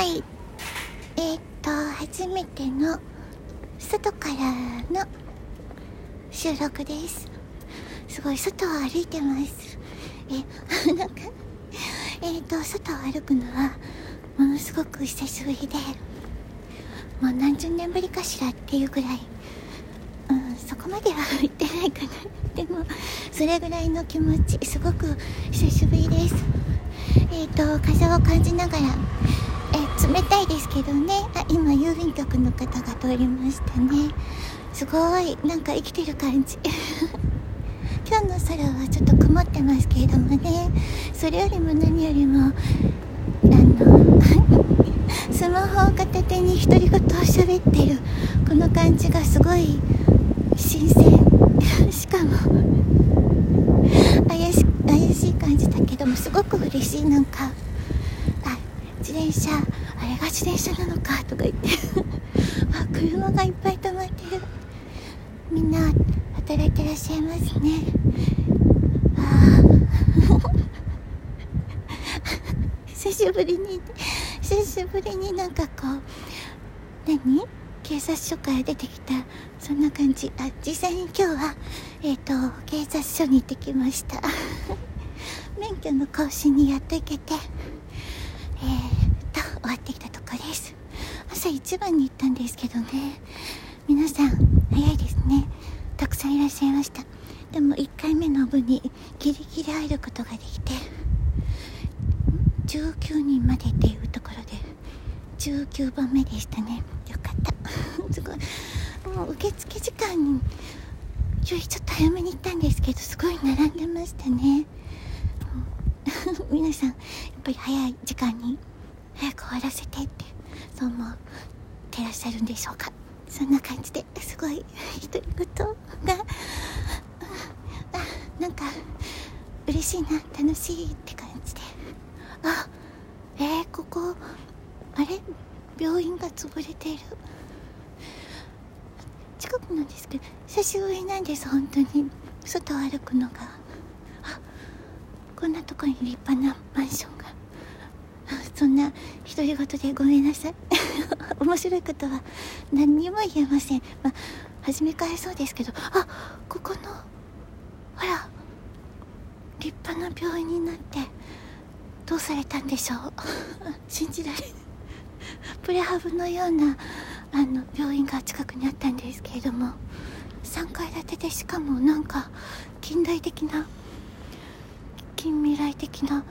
はい。えー、っと初めての外からの収録です。すごい外を歩いてます。え なんかえー、っと外を歩くのはものすごく久しぶりでもう何十年ぶりかしらっていうぐらい。うんそこまでは言ってないかな。でもそれぐらいの気持ちすごく久しぶりです。えっ、ー、と風を感じながらえ冷たいですけどね。あ今郵便局の方が通りましたね。すごいなんか生きてる感じ。今日の空はちょっと曇ってますけれどもね。それよりも何よりもあの スマホを片手に独り言を喋ってる。この感じがすごい新鮮。しかも怪し怪しい感じだけどもすごく嬉しい。なんか自転車あれが自転車なのかとか言って。あ車がいっぱい止まってる。みんな働いてらっしゃいますね。あ 久しぶりに久しぶりになんかこう何？警察署から出てきたそんな感じ。あ実際に今日はえっ、ー、と警察署に行ってきました。免許の更新にやっと行けて。えー、終わってきたとこです。朝一番に行ったんですけどね。皆さん早いですね。たくさんいらっしゃいました。でも1回目の部にギリギリ入ることができて19人までっていうところで19番目でしたね。よかった。すごい。もう受付時間によりちょっと早めに行ったんですけどすごい並んでましたね。皆さんやっぱり早い時間に早く終わらせてってそう思ってらっしゃるんでしょうか。そんな感じですごい独り言があなんか嬉しいな楽しいって感じで。あえー、ここあれ？病院が潰れている。近くなんですけど久しぶりなんです本当に。外を歩くのが。あこんなとこに立派なマンションな独り言でごめんなさい。面白いことは何にも言えません。まあ初めからそうですけど。あここのほら立派な病院になってどうされたんでしょう？信じられない。プレハブのようなあの病院が近くにあったんですけれども3階建てでしかもなんか近代的な近未来的な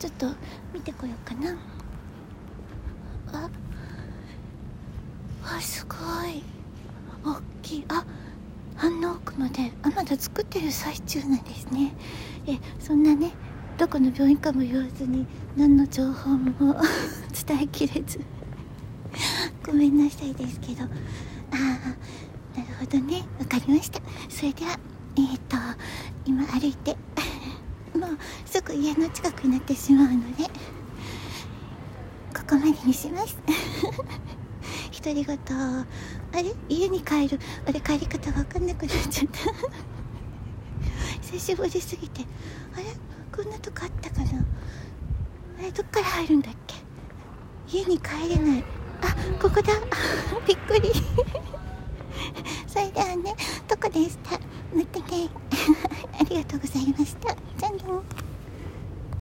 ちょっと見てこようかな。ああすごい。大きい。ああんな奥まで。あまだ作ってる最中なんですね。えそんなねどこの病院かも言わずに何の情報も 伝えきれず。ごめんなさいですけど。ああなるほどね。わかりました。それではえっ、ー、と今歩いて。もうすぐ家の近くになってしまうのでここまでにします。独り言あれ？家に帰る？あれ帰り方わかんなくなっちゃった。久しぶりすぎて。あれ？こんなとこあったかな？あれどっから入るんだっけ？家に帰れない。あここだ。びっくり。それではねどこでした。またね。ありがとうございました。じゃあね